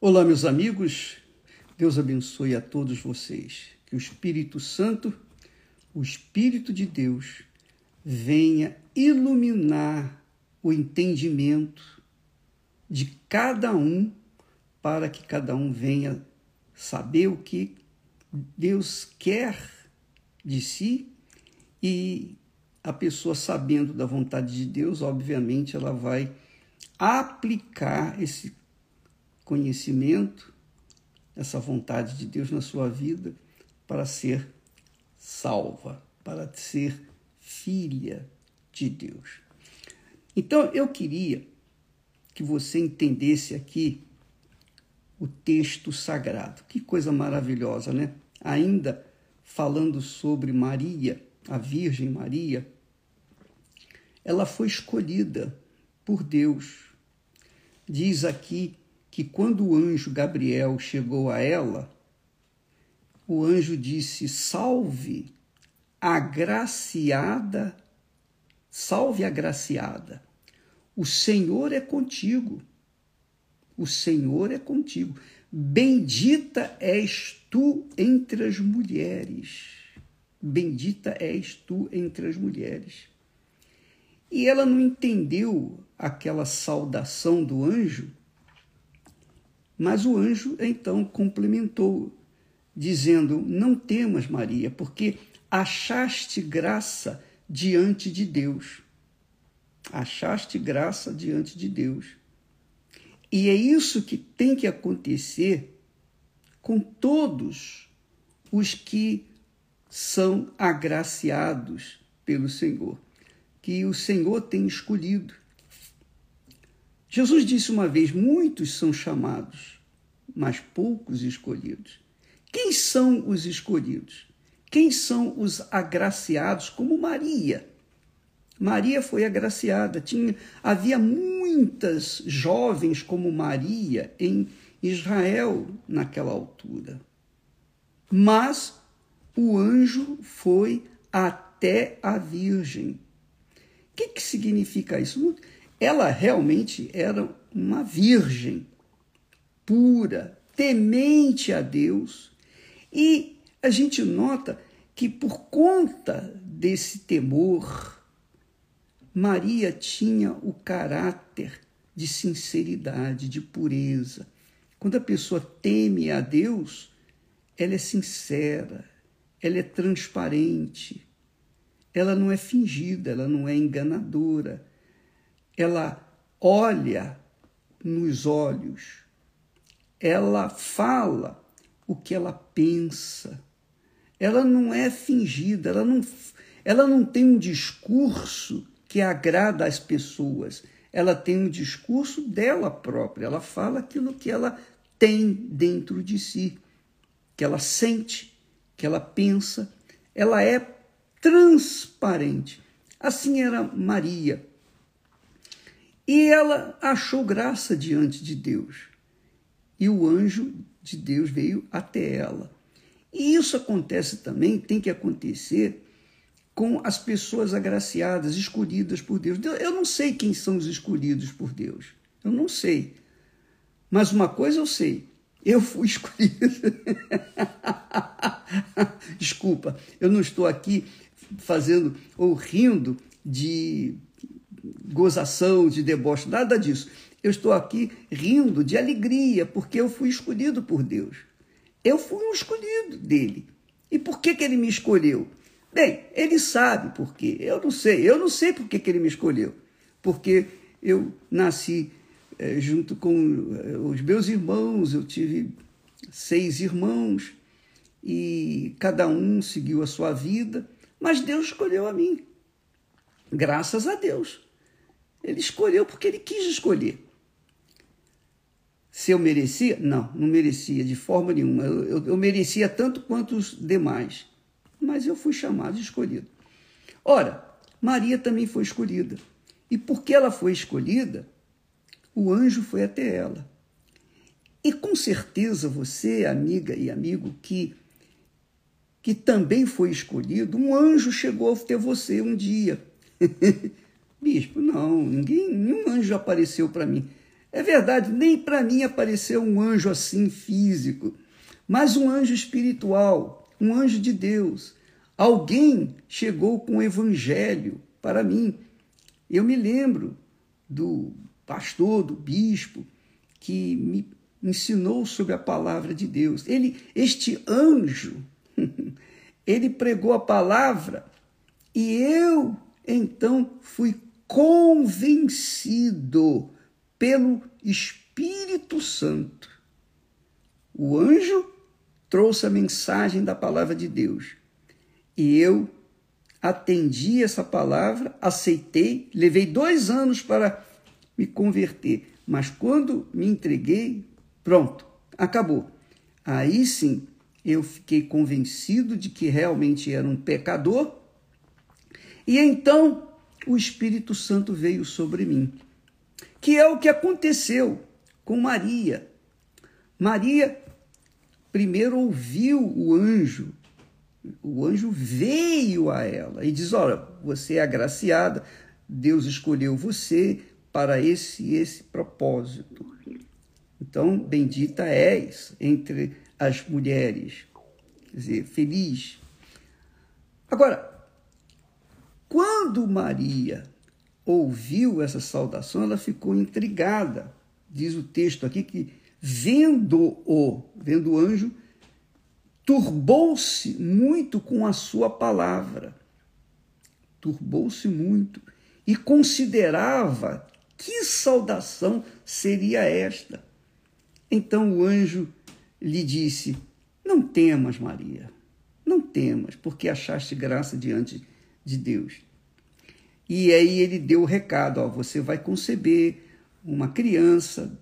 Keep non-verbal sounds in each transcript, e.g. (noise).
Olá, meus amigos. Deus abençoe a todos vocês. Que o Espírito Santo, o Espírito de Deus, venha iluminar o entendimento de cada um para que cada um venha saber o que Deus quer de si e a pessoa sabendo da vontade de Deus, obviamente, ela vai aplicar esse conhecimento, essa vontade de Deus na sua vida para ser salva, para ser filha de Deus. Então, eu queria que você entendesse aqui o texto sagrado. Que coisa maravilhosa, né? Ainda falando sobre Maria, a Virgem Maria, ela foi escolhida por Deus. Diz aqui que quando o anjo Gabriel chegou a ela, o anjo disse: Salve, agraciada, salve agraciada, o Senhor é contigo. O Senhor é contigo. Bendita és tu entre as mulheres. Bendita és tu entre as mulheres. E ela não entendeu aquela saudação do anjo mas o anjo então complementou, dizendo: Não temas, Maria, porque achaste graça diante de Deus. Achaste graça diante de Deus. E é isso que tem que acontecer com todos os que são agraciados pelo Senhor, que o Senhor tem escolhido. Jesus disse uma vez: muitos são chamados, mas poucos escolhidos. Quem são os escolhidos? Quem são os agraciados, como Maria? Maria foi agraciada. Tinha, havia muitas jovens como Maria em Israel naquela altura. Mas o anjo foi até a Virgem. O que, que significa isso? Ela realmente era uma virgem pura, temente a Deus. E a gente nota que por conta desse temor, Maria tinha o caráter de sinceridade, de pureza. Quando a pessoa teme a Deus, ela é sincera, ela é transparente, ela não é fingida, ela não é enganadora, ela olha nos olhos, ela fala o que ela pensa. Ela não é fingida, ela não, ela não tem um discurso que agrada às pessoas. Ela tem um discurso dela própria, ela fala aquilo que ela tem dentro de si, que ela sente, que ela pensa. Ela é transparente. Assim era Maria. E ela achou graça diante de Deus. E o anjo de Deus veio até ela. E isso acontece também, tem que acontecer com as pessoas agraciadas, escolhidas por Deus. Eu não sei quem são os escolhidos por Deus. Eu não sei. Mas uma coisa eu sei. Eu fui (laughs) escolhido. Desculpa, eu não estou aqui fazendo ou rindo de gozação, de deboche, nada disso. Eu estou aqui rindo de alegria, porque eu fui escolhido por Deus. Eu fui um escolhido dele. E por que, que ele me escolheu? Bem, ele sabe por quê. Eu não sei. Eu não sei por que, que ele me escolheu. Porque eu nasci é, junto com eh, os meus irmãos, eu tive seis irmãos e cada um seguiu a sua vida, mas Deus escolheu a mim. Graças a Deus. Ele escolheu porque ele quis escolher. Se eu merecia? Não, não merecia de forma nenhuma. Eu, eu, eu merecia tanto quanto os demais. Mas eu fui chamado e escolhido. Ora, Maria também foi escolhida. E porque ela foi escolhida, o anjo foi até ela. E com certeza você, amiga e amigo, que, que também foi escolhido, um anjo chegou até você um dia (laughs) Bispo, não, ninguém, nenhum anjo apareceu para mim. É verdade, nem para mim apareceu um anjo assim físico, mas um anjo espiritual, um anjo de Deus. Alguém chegou com o evangelho para mim. Eu me lembro do pastor, do bispo, que me ensinou sobre a palavra de Deus. Ele, este anjo, (laughs) ele pregou a palavra e eu então fui convencido pelo Espírito Santo. O anjo trouxe a mensagem da palavra de Deus e eu atendi essa palavra, aceitei, levei dois anos para me converter, mas quando me entreguei, pronto, acabou. Aí sim eu fiquei convencido de que realmente era um pecador, e então o Espírito Santo veio sobre mim, que é o que aconteceu com Maria. Maria primeiro ouviu o anjo, o anjo veio a ela e diz: Olha, você é agraciada, Deus escolheu você para esse esse propósito. Então, bendita és entre as mulheres. Quer dizer, feliz. Agora, quando Maria ouviu essa saudação, ela ficou intrigada. Diz o texto aqui que, vendo-o, vendo o anjo, turbou-se muito com a sua palavra. Turbou-se muito e considerava que saudação seria esta. Então o anjo lhe disse: Não temas, Maria, não temas, porque achaste graça diante de Deus. E aí ele deu o recado: ó, você vai conceber uma criança,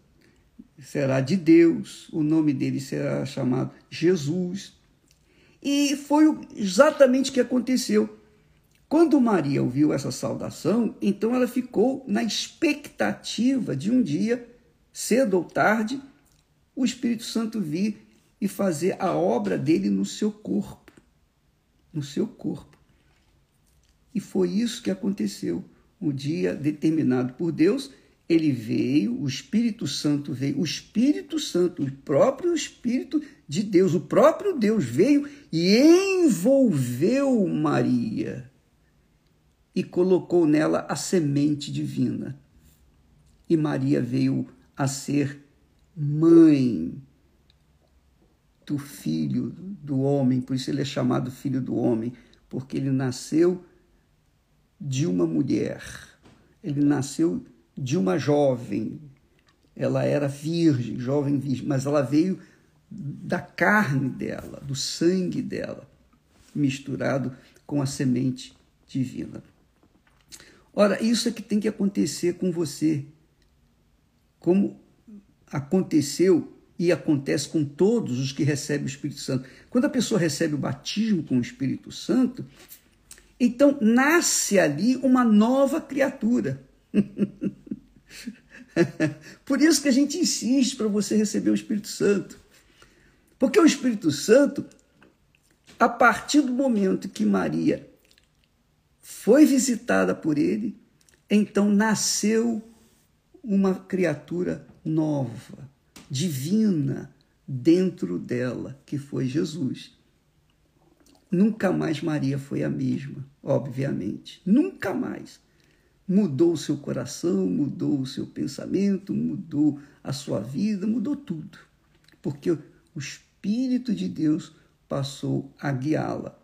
será de Deus, o nome dele será chamado Jesus. E foi exatamente o que aconteceu. Quando Maria ouviu essa saudação, então ela ficou na expectativa de um dia, cedo ou tarde, o Espírito Santo vir e fazer a obra dele no seu corpo. No seu corpo. E foi isso que aconteceu. Um dia determinado por Deus, ele veio, o Espírito Santo veio, o Espírito Santo, o próprio Espírito de Deus, o próprio Deus veio e envolveu Maria e colocou nela a semente divina. E Maria veio a ser mãe do filho do homem, por isso ele é chamado filho do homem, porque ele nasceu de uma mulher, ele nasceu de uma jovem, ela era virgem, jovem virgem, mas ela veio da carne dela, do sangue dela, misturado com a semente divina. Ora, isso é que tem que acontecer com você, como aconteceu e acontece com todos os que recebem o Espírito Santo. Quando a pessoa recebe o batismo com o Espírito Santo, então nasce ali uma nova criatura. (laughs) Por isso que a gente insiste para você receber o Espírito Santo. Porque o Espírito Santo, a partir do momento que Maria foi visitada por ele, então nasceu uma criatura nova, divina dentro dela, que foi Jesus. Nunca mais Maria foi a mesma, obviamente. Nunca mais. Mudou o seu coração, mudou o seu pensamento, mudou a sua vida, mudou tudo. Porque o Espírito de Deus passou a guiá-la.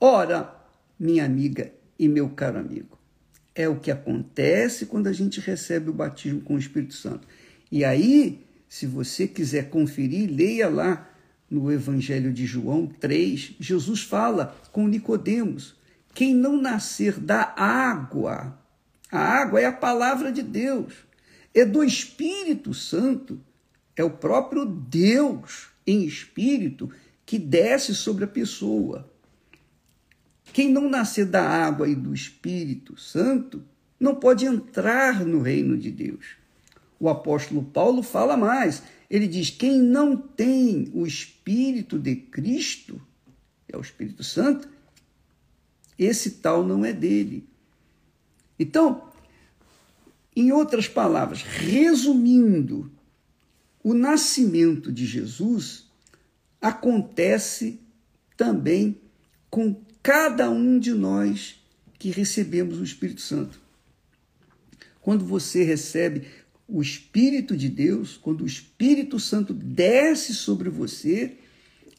Ora, minha amiga e meu caro amigo, é o que acontece quando a gente recebe o batismo com o Espírito Santo. E aí, se você quiser conferir, leia lá no Evangelho de João 3, Jesus fala com Nicodemos: quem não nascer da água, a água é a palavra de Deus, é do Espírito Santo, é o próprio Deus em espírito que desce sobre a pessoa. Quem não nascer da água e do Espírito Santo não pode entrar no reino de Deus. O apóstolo Paulo fala mais. Ele diz: quem não tem o Espírito de Cristo, é o Espírito Santo, esse tal não é dele. Então, Em outras palavras, resumindo, o nascimento de Jesus acontece também com cada um de nós que recebemos o Espírito Santo. Quando você recebe o Espírito de Deus, quando o Espírito Santo desce sobre você,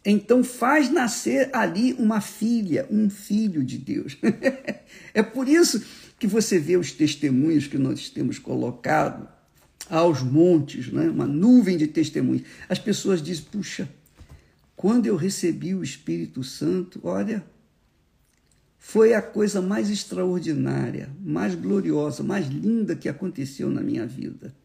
então faz nascer ali uma filha, um filho de Deus. (laughs) é por isso que você vê os testemunhos que nós temos colocado aos montes, né? uma nuvem de testemunhos. As pessoas dizem: puxa, quando eu recebi o Espírito Santo, olha, foi a coisa mais extraordinária, mais gloriosa, mais linda que aconteceu na minha vida.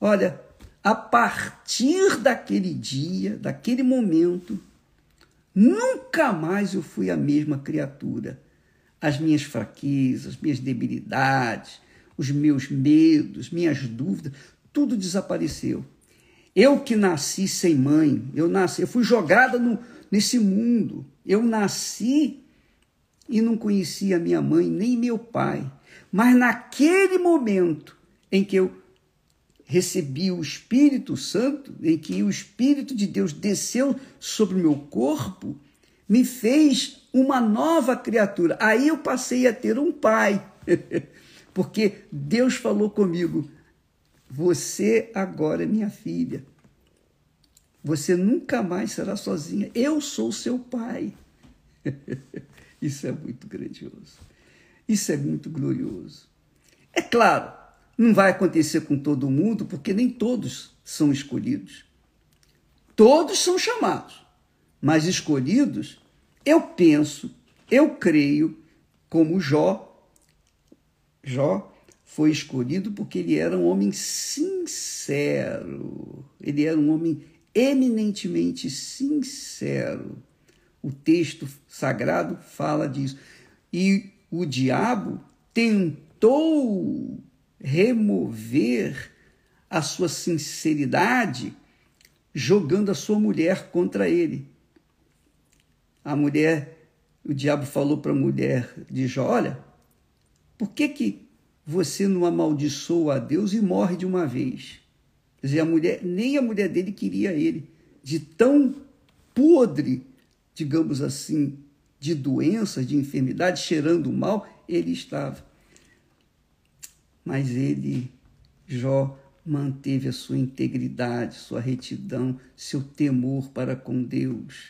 Olha, a partir daquele dia, daquele momento, nunca mais eu fui a mesma criatura. As minhas fraquezas, minhas debilidades, os meus medos, minhas dúvidas, tudo desapareceu. Eu que nasci sem mãe, eu nasci, eu fui jogada no, nesse mundo. Eu nasci e não conhecia minha mãe nem meu pai. Mas naquele momento em que eu recebi o Espírito Santo, em que o Espírito de Deus desceu sobre o meu corpo, me fez uma nova criatura. Aí eu passei a ter um pai, (laughs) porque Deus falou comigo: Você agora é minha filha. Você nunca mais será sozinha. Eu sou seu pai. (laughs) Isso é muito grandioso. Isso é muito glorioso. É claro, não vai acontecer com todo mundo, porque nem todos são escolhidos. Todos são chamados, mas escolhidos, eu penso, eu creio, como Jó. Jó foi escolhido porque ele era um homem sincero, ele era um homem eminentemente sincero. O texto sagrado fala disso. E o diabo tentou remover a sua sinceridade jogando a sua mulher contra ele. A mulher, o diabo falou para a mulher de Jó: Olha, por que, que você não amaldiçoa a Deus e morre de uma vez? Quer dizer, a mulher, nem a mulher dele queria ele, de tão podre, digamos assim, de doenças, de enfermidade, cheirando mal, ele estava. Mas ele, Jó, manteve a sua integridade, sua retidão, seu temor para com Deus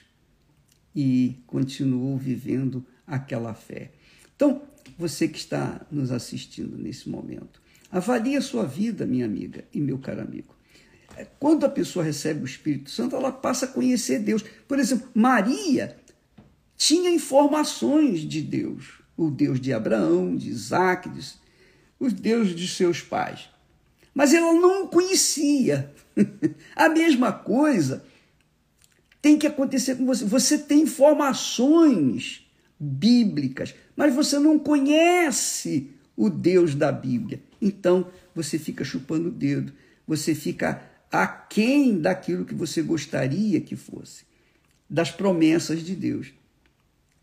e continuou vivendo aquela fé. Então, você que está nos assistindo nesse momento, avalie a sua vida, minha amiga e meu caro amigo. Quando a pessoa recebe o Espírito Santo, ela passa a conhecer Deus. Por exemplo, Maria tinha informações de Deus, o Deus de Abraão, de Isaac, de, os deuses de seus pais. Mas ela não conhecia. (laughs) a mesma coisa tem que acontecer com você. Você tem informações bíblicas, mas você não conhece o Deus da Bíblia. Então você fica chupando o dedo, você fica aquém daquilo que você gostaria que fosse, das promessas de Deus.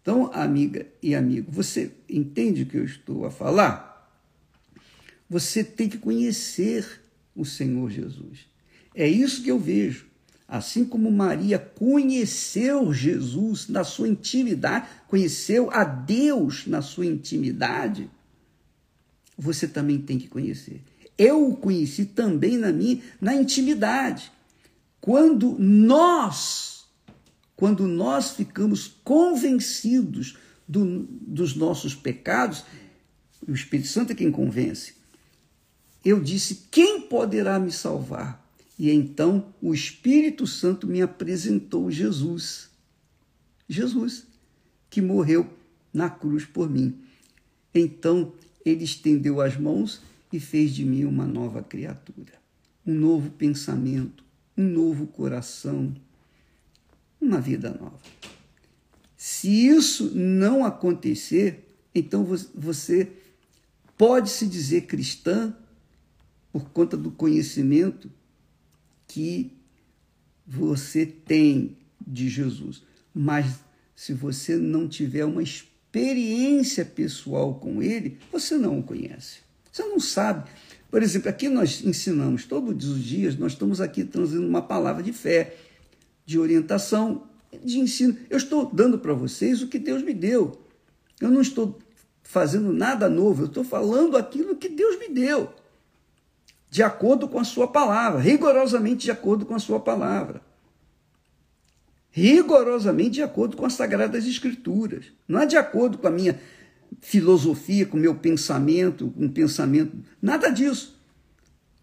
Então, amiga e amigo, você entende o que eu estou a falar? Você tem que conhecer o Senhor Jesus. É isso que eu vejo. Assim como Maria conheceu Jesus na sua intimidade, conheceu a Deus na sua intimidade, você também tem que conhecer. Eu o conheci também na minha na intimidade. Quando nós, quando nós ficamos convencidos do, dos nossos pecados, o Espírito Santo é quem convence. Eu disse: quem poderá me salvar? E então o Espírito Santo me apresentou Jesus. Jesus, que morreu na cruz por mim. Então ele estendeu as mãos e fez de mim uma nova criatura, um novo pensamento, um novo coração, uma vida nova. Se isso não acontecer, então você pode se dizer cristã por conta do conhecimento que você tem de Jesus. Mas se você não tiver uma experiência pessoal com ele, você não o conhece. Você não sabe. Por exemplo, aqui nós ensinamos todos os dias, nós estamos aqui trazendo uma palavra de fé, de orientação, de ensino. Eu estou dando para vocês o que Deus me deu. Eu não estou fazendo nada novo, eu estou falando aquilo que Deus me deu, de acordo com a sua palavra, rigorosamente de acordo com a sua palavra. Rigorosamente de acordo com as Sagradas Escrituras. Não é de acordo com a minha filosofia, com o meu pensamento, com o pensamento, nada disso.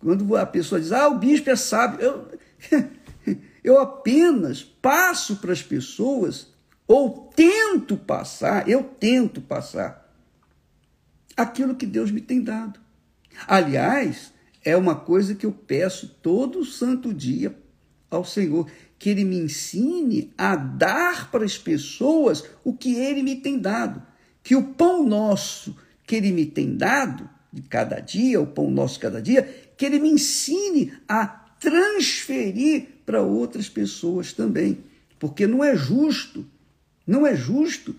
Quando a pessoa diz, ah, o bispo é sábio, eu, (laughs) eu apenas passo para as pessoas, ou tento passar, eu tento passar, aquilo que Deus me tem dado. Aliás, é uma coisa que eu peço todo santo dia ao Senhor, que Ele me ensine a dar para as pessoas o que Ele me tem dado que o pão nosso que ele me tem dado, de cada dia, o pão nosso de cada dia, que ele me ensine a transferir para outras pessoas também. Porque não é justo, não é justo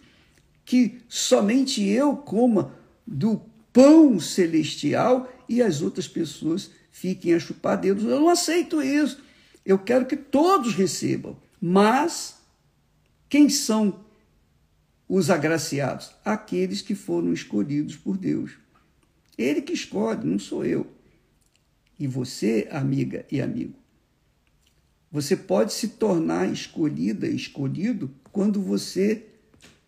que somente eu coma do pão celestial e as outras pessoas fiquem a chupar dedos. Eu não aceito isso. Eu quero que todos recebam. Mas quem são os agraciados? Aqueles que foram escolhidos por Deus. Ele que escolhe, não sou eu. E você, amiga e amigo, você pode se tornar escolhida, escolhido, quando você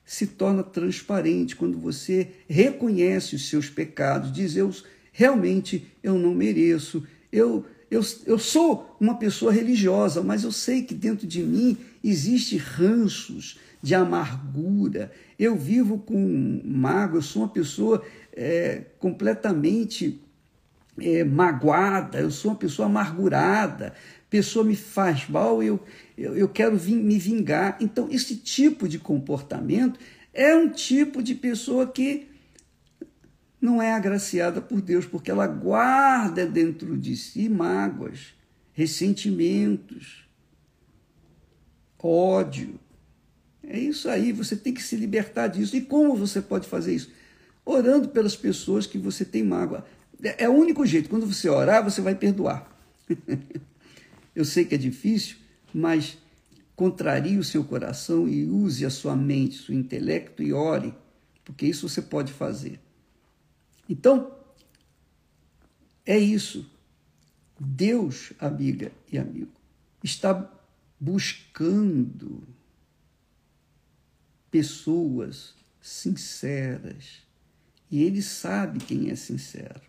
se torna transparente, quando você reconhece os seus pecados, diz: Eu realmente eu não mereço, eu, eu, eu sou uma pessoa religiosa, mas eu sei que dentro de mim existe ranços, de amargura. Eu vivo com mágoa, eu sou uma pessoa é, completamente é, magoada, eu sou uma pessoa amargurada, pessoa me faz mal, eu, eu, eu quero me vingar. Então, esse tipo de comportamento é um tipo de pessoa que não é agraciada por Deus, porque ela guarda dentro de si mágoas, ressentimentos, ódio. É isso aí, você tem que se libertar disso. E como você pode fazer isso? Orando pelas pessoas que você tem mágoa. É, é o único jeito. Quando você orar, você vai perdoar. (laughs) Eu sei que é difícil, mas contrarie o seu coração e use a sua mente, seu intelecto e ore, porque isso você pode fazer. Então, é isso. Deus, amiga e amigo, está buscando pessoas sinceras. E ele sabe quem é sincero.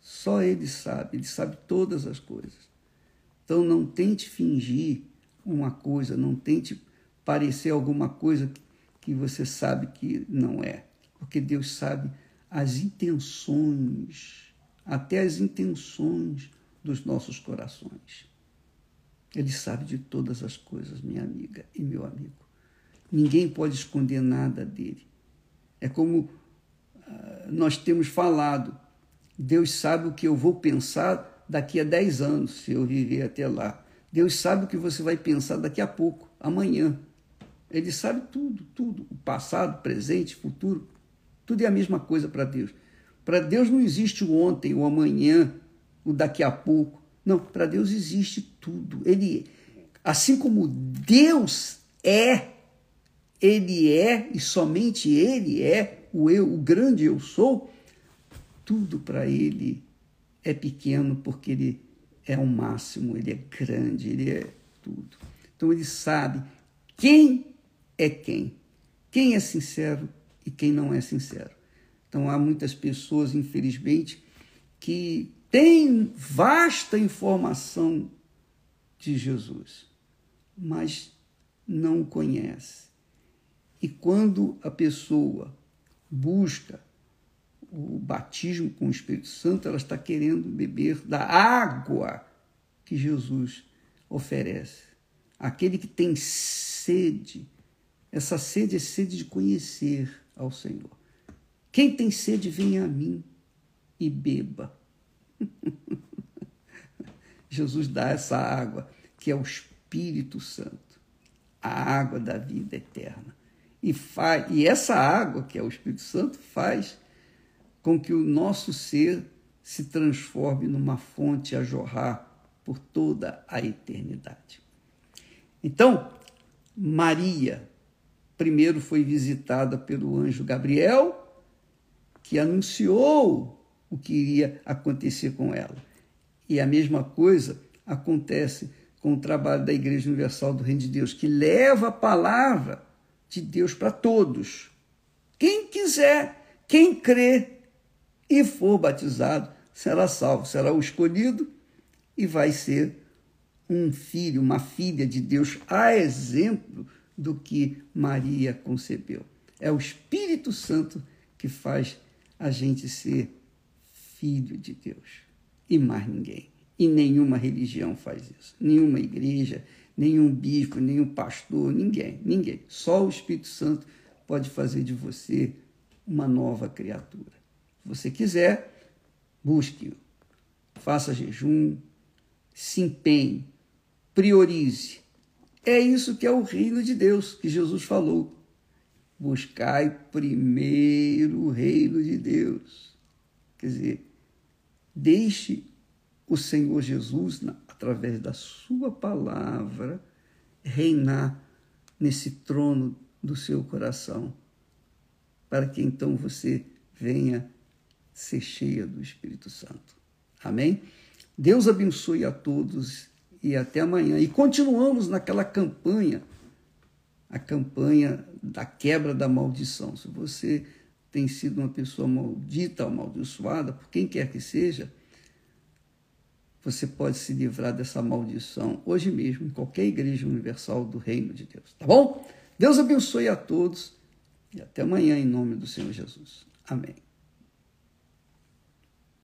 Só ele sabe, ele sabe todas as coisas. Então não tente fingir uma coisa, não tente parecer alguma coisa que você sabe que não é. Porque Deus sabe as intenções, até as intenções dos nossos corações. Ele sabe de todas as coisas, minha amiga e meu amigo. Ninguém pode esconder nada dele. É como uh, nós temos falado. Deus sabe o que eu vou pensar daqui a 10 anos, se eu viver até lá. Deus sabe o que você vai pensar daqui a pouco, amanhã. Ele sabe tudo, tudo. O passado, presente, futuro. Tudo é a mesma coisa para Deus. Para Deus não existe o ontem, o amanhã, o daqui a pouco. Não, para Deus existe tudo. Ele, assim como Deus é, ele é e somente Ele é o eu, o grande eu sou, tudo para Ele é pequeno porque Ele é o máximo, Ele é grande, Ele é tudo. Então Ele sabe quem é quem, quem é sincero e quem não é sincero. Então há muitas pessoas, infelizmente, que têm vasta informação de Jesus, mas não o conhecem e quando a pessoa busca o batismo com o Espírito Santo, ela está querendo beber da água que Jesus oferece. Aquele que tem sede, essa sede é sede de conhecer ao Senhor. Quem tem sede, venha a mim e beba. (laughs) Jesus dá essa água, que é o Espírito Santo, a água da vida eterna. E, faz, e essa água, que é o Espírito Santo, faz com que o nosso ser se transforme numa fonte a jorrar por toda a eternidade. Então, Maria primeiro foi visitada pelo anjo Gabriel, que anunciou o que iria acontecer com ela. E a mesma coisa acontece com o trabalho da Igreja Universal do Reino de Deus, que leva a palavra de Deus para todos. Quem quiser, quem crê e for batizado, será salvo, será o escolhido e vai ser um filho, uma filha de Deus, a exemplo do que Maria concebeu. É o Espírito Santo que faz a gente ser filho de Deus e mais ninguém. E nenhuma religião faz isso. Nenhuma igreja, nenhum bispo, nenhum pastor, ninguém, ninguém. Só o Espírito Santo pode fazer de você uma nova criatura. Se você quiser, busque-o. Faça jejum, se empenhe, priorize. É isso que é o reino de Deus que Jesus falou. Buscai primeiro o reino de Deus. Quer dizer, deixe o Senhor Jesus, através da Sua palavra, reinar nesse trono do seu coração, para que então você venha ser cheia do Espírito Santo. Amém? Deus abençoe a todos e até amanhã. E continuamos naquela campanha, a campanha da quebra da maldição. Se você tem sido uma pessoa maldita, amaldiçoada, por quem quer que seja, você pode se livrar dessa maldição hoje mesmo, em qualquer igreja universal do reino de Deus. Tá bom? Deus abençoe a todos e até amanhã, em nome do Senhor Jesus. Amém.